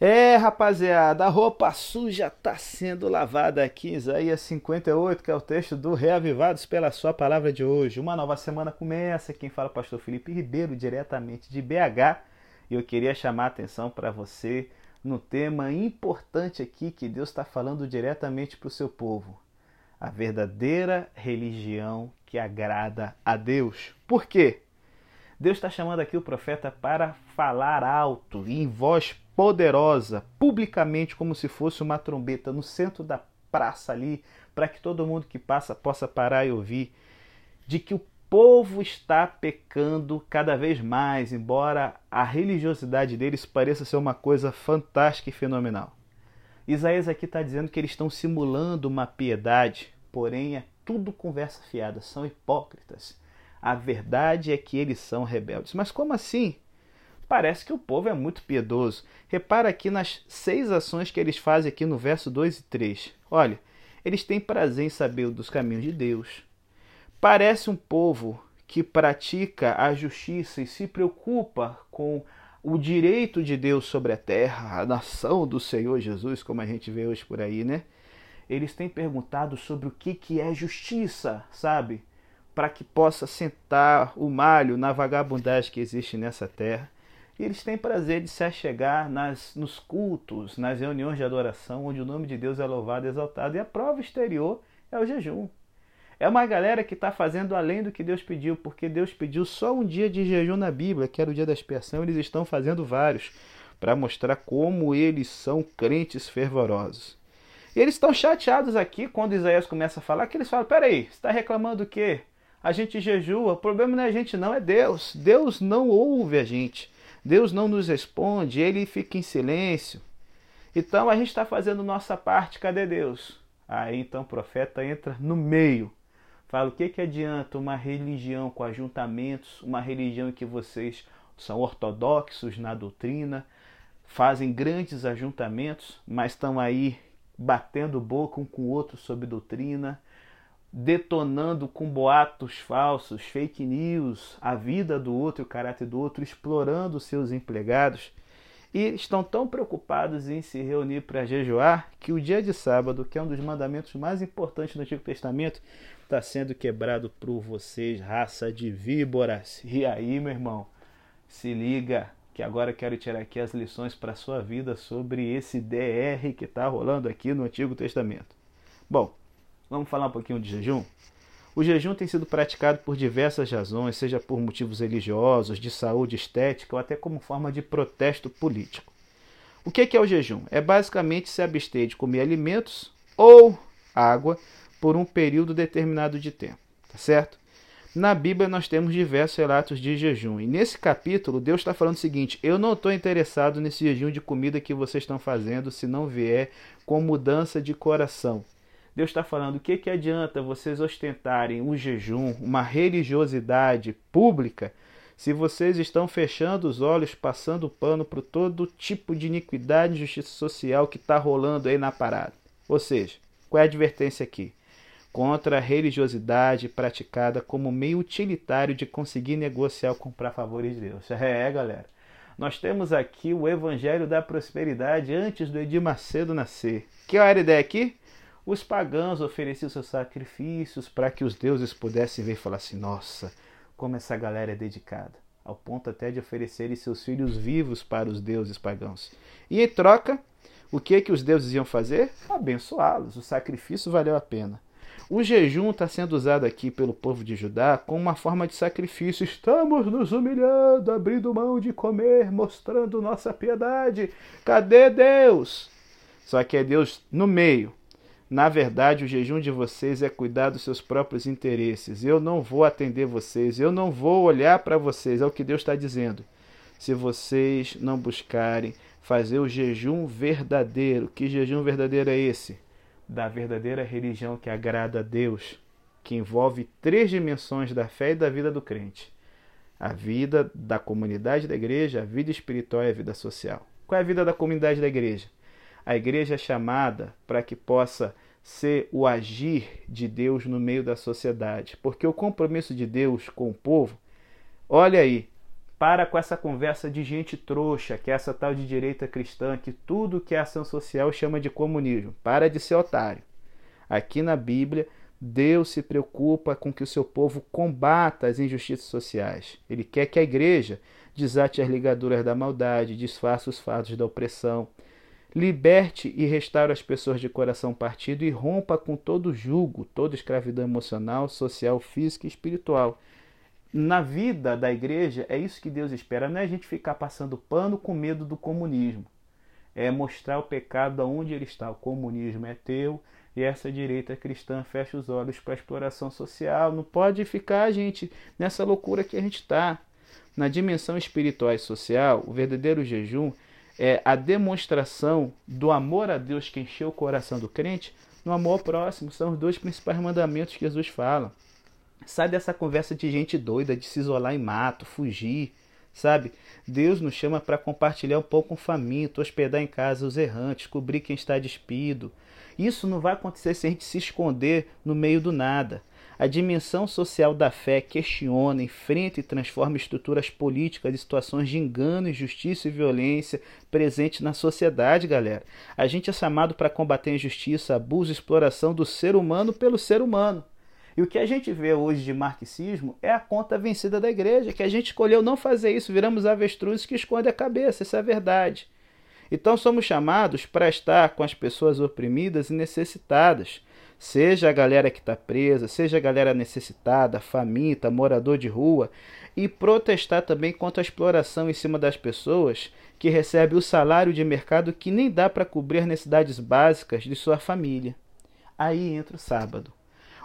É, rapaziada, a roupa suja está sendo lavada aqui em Isaías 58, que é o texto do Reavivados pela Sua Palavra de hoje. Uma nova semana começa. Quem fala é o pastor Felipe Ribeiro, diretamente de BH. E eu queria chamar a atenção para você no tema importante aqui que Deus está falando diretamente para o seu povo. A verdadeira religião que agrada a Deus. Por quê? Deus está chamando aqui o profeta para falar alto e em voz poderosa, publicamente, como se fosse uma trombeta no centro da praça ali, para que todo mundo que passa possa parar e ouvir, de que o povo está pecando cada vez mais, embora a religiosidade deles pareça ser uma coisa fantástica e fenomenal. Isaías aqui está dizendo que eles estão simulando uma piedade, porém é tudo conversa fiada, são hipócritas. A verdade é que eles são rebeldes. Mas como assim? Parece que o povo é muito piedoso. Repara aqui nas seis ações que eles fazem aqui no verso 2 e 3. Olha, eles têm prazer em saber dos caminhos de Deus. Parece um povo que pratica a justiça e se preocupa com o direito de Deus sobre a terra, a nação do Senhor Jesus, como a gente vê hoje por aí, né? Eles têm perguntado sobre o que, que é justiça, sabe? Para que possa sentar o malho na vagabundagem que existe nessa terra. E eles têm prazer de se achegar nas, nos cultos, nas reuniões de adoração, onde o nome de Deus é louvado e exaltado. E a prova exterior é o jejum. É uma galera que está fazendo além do que Deus pediu, porque Deus pediu só um dia de jejum na Bíblia, que era o dia da expiação, eles estão fazendo vários, para mostrar como eles são crentes fervorosos. E eles estão chateados aqui quando Isaías começa a falar, que eles falam: peraí, você está reclamando o quê? A gente jejua, o problema não é a gente, não, é Deus. Deus não ouve a gente. Deus não nos responde, ele fica em silêncio. Então a gente está fazendo nossa parte, cadê Deus? Aí então o profeta entra no meio. Fala o que, que adianta uma religião com ajuntamentos, uma religião em que vocês são ortodoxos na doutrina, fazem grandes ajuntamentos, mas estão aí batendo boca um com o outro sobre doutrina, detonando com boatos falsos, fake news, a vida do outro o caráter do outro, explorando seus empregados. E estão tão preocupados em se reunir para jejuar que o dia de sábado, que é um dos mandamentos mais importantes do Antigo Testamento, está sendo quebrado por vocês, raça de víboras. E aí, meu irmão, se liga que agora quero tirar aqui as lições para a sua vida sobre esse DR que está rolando aqui no Antigo Testamento. Bom, Vamos falar um pouquinho de jejum? O jejum tem sido praticado por diversas razões, seja por motivos religiosos, de saúde estética ou até como forma de protesto político. O que é o jejum? É basicamente se abster de comer alimentos ou água por um período determinado de tempo, tá certo? Na Bíblia nós temos diversos relatos de jejum. E nesse capítulo, Deus está falando o seguinte: eu não estou interessado nesse jejum de comida que vocês estão fazendo se não vier com mudança de coração. Deus está falando: o que, que adianta vocês ostentarem um jejum, uma religiosidade pública, se vocês estão fechando os olhos, passando pano para todo tipo de iniquidade e injustiça social que está rolando aí na parada? Ou seja, qual é a advertência aqui? Contra a religiosidade praticada como meio utilitário de conseguir negociar ou comprar favores de Deus. É, galera. Nós temos aqui o Evangelho da Prosperidade antes do Edir Macedo nascer. Que era a ideia aqui? Os pagãos ofereciam seus sacrifícios para que os deuses pudessem ver e falar assim: nossa, como essa galera é dedicada, ao ponto até de oferecerem seus filhos vivos para os deuses pagãos. E em troca, o que que os deuses iam fazer? Abençoá-los. O sacrifício valeu a pena. O jejum está sendo usado aqui pelo povo de Judá como uma forma de sacrifício. Estamos nos humilhando, abrindo mão de comer, mostrando nossa piedade. Cadê Deus? Só que é Deus no meio, na verdade, o jejum de vocês é cuidar dos seus próprios interesses. Eu não vou atender vocês, eu não vou olhar para vocês. É o que Deus está dizendo. Se vocês não buscarem fazer o jejum verdadeiro, que jejum verdadeiro é esse? Da verdadeira religião que agrada a Deus, que envolve três dimensões da fé e da vida do crente: a vida da comunidade da igreja, a vida espiritual e a vida social. Qual é a vida da comunidade da igreja? A igreja é chamada para que possa ser o agir de Deus no meio da sociedade, porque o compromisso de Deus com o povo, olha aí, Para com essa conversa de gente trouxa, que é essa tal de direita cristã, que tudo que é ação social chama de comunismo. Para de ser otário. Aqui na Bíblia, Deus se preocupa com que o seu povo combata as injustiças sociais. Ele quer que a igreja desate as ligaduras da maldade, disfarce os fatos da opressão, liberte e restaure as pessoas de coração partido e rompa com todo julgo, toda escravidão emocional, social, física e espiritual. Na vida da igreja, é isso que Deus espera, não é a gente ficar passando pano com medo do comunismo. É mostrar o pecado onde ele está. O comunismo é teu, e essa direita cristã fecha os olhos para a exploração social. Não pode ficar, gente, nessa loucura que a gente está. Na dimensão espiritual e social, o verdadeiro jejum é a demonstração do amor a Deus que encheu o coração do crente no amor próximo. São os dois principais mandamentos que Jesus fala. Sai dessa conversa de gente doida, de se isolar em mato, fugir, sabe? Deus nos chama para compartilhar um pouco com o faminto, hospedar em casa os errantes, cobrir quem está despido, isso não vai acontecer se a gente se esconder no meio do nada. A dimensão social da fé questiona, enfrenta e transforma estruturas políticas e situações de engano, injustiça e violência presentes na sociedade, galera. A gente é chamado para combater a injustiça, abuso e exploração do ser humano pelo ser humano. E o que a gente vê hoje de marxismo é a conta vencida da igreja, que a gente escolheu não fazer isso, viramos avestruzes que escondem a cabeça, isso é verdade. Então somos chamados para estar com as pessoas oprimidas e necessitadas, seja a galera que está presa, seja a galera necessitada, faminta, morador de rua, e protestar também contra a exploração em cima das pessoas que recebem o salário de mercado que nem dá para cobrir as necessidades básicas de sua família. Aí entra o sábado.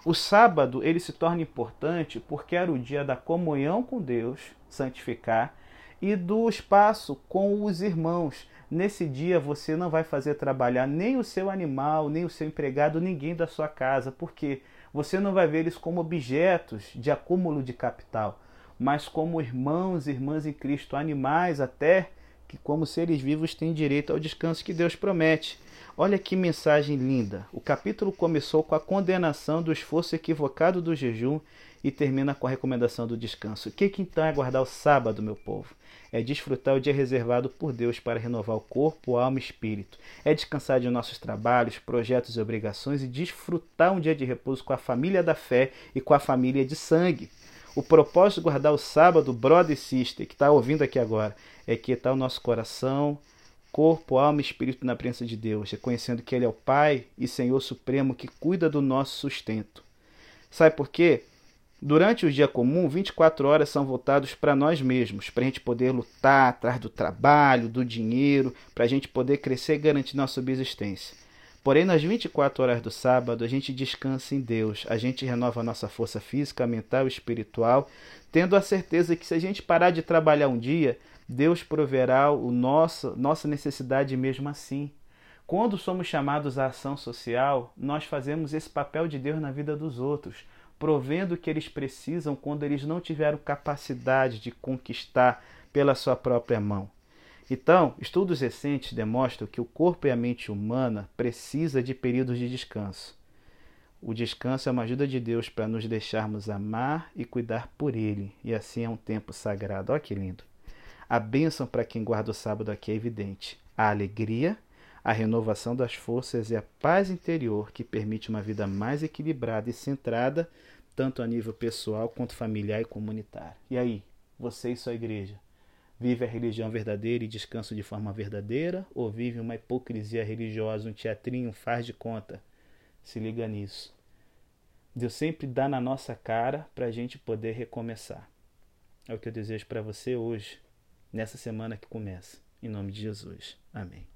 O sábado ele se torna importante porque era o dia da comunhão com Deus, santificar, e do espaço com os irmãos, Nesse dia você não vai fazer trabalhar nem o seu animal, nem o seu empregado, ninguém da sua casa, porque você não vai ver eles como objetos de acúmulo de capital, mas como irmãos e irmãs em Cristo, animais até que, como seres vivos, têm direito ao descanso que Deus promete. Olha que mensagem linda! O capítulo começou com a condenação do esforço equivocado do jejum e termina com a recomendação do descanso. O que, que então é guardar o sábado, meu povo? É desfrutar o dia reservado por Deus para renovar o corpo, alma e espírito. É descansar de nossos trabalhos, projetos e obrigações e desfrutar um dia de repouso com a família da fé e com a família de sangue. O propósito de guardar o sábado, brother e sister, que está ouvindo aqui agora, é que está o nosso coração, corpo, alma e espírito na presença de Deus, reconhecendo que Ele é o Pai e Senhor Supremo que cuida do nosso sustento. Sabe por quê? Durante o dia comum, 24 horas são voltados para nós mesmos, para a gente poder lutar atrás do trabalho, do dinheiro, para a gente poder crescer e garantir nossa subsistência. Porém, nas 24 horas do sábado, a gente descansa em Deus, a gente renova a nossa força física, mental e espiritual, tendo a certeza que se a gente parar de trabalhar um dia, Deus proverá o nosso, nossa necessidade mesmo assim. Quando somos chamados à ação social, nós fazemos esse papel de Deus na vida dos outros provendo o que eles precisam quando eles não tiveram capacidade de conquistar pela sua própria mão. Então, estudos recentes demonstram que o corpo e a mente humana precisa de períodos de descanso. O descanso é uma ajuda de Deus para nos deixarmos amar e cuidar por Ele, e assim é um tempo sagrado. Olha que lindo! A bênção para quem guarda o sábado aqui é evidente. A alegria, a renovação das forças e a paz interior que permite uma vida mais equilibrada e centrada tanto a nível pessoal quanto familiar e comunitário. E aí, você e sua igreja, vive a religião verdadeira e descansa de forma verdadeira ou vive uma hipocrisia religiosa, um teatrinho, faz de conta? Se liga nisso. Deus sempre dá na nossa cara para a gente poder recomeçar. É o que eu desejo para você hoje, nessa semana que começa. Em nome de Jesus. Amém.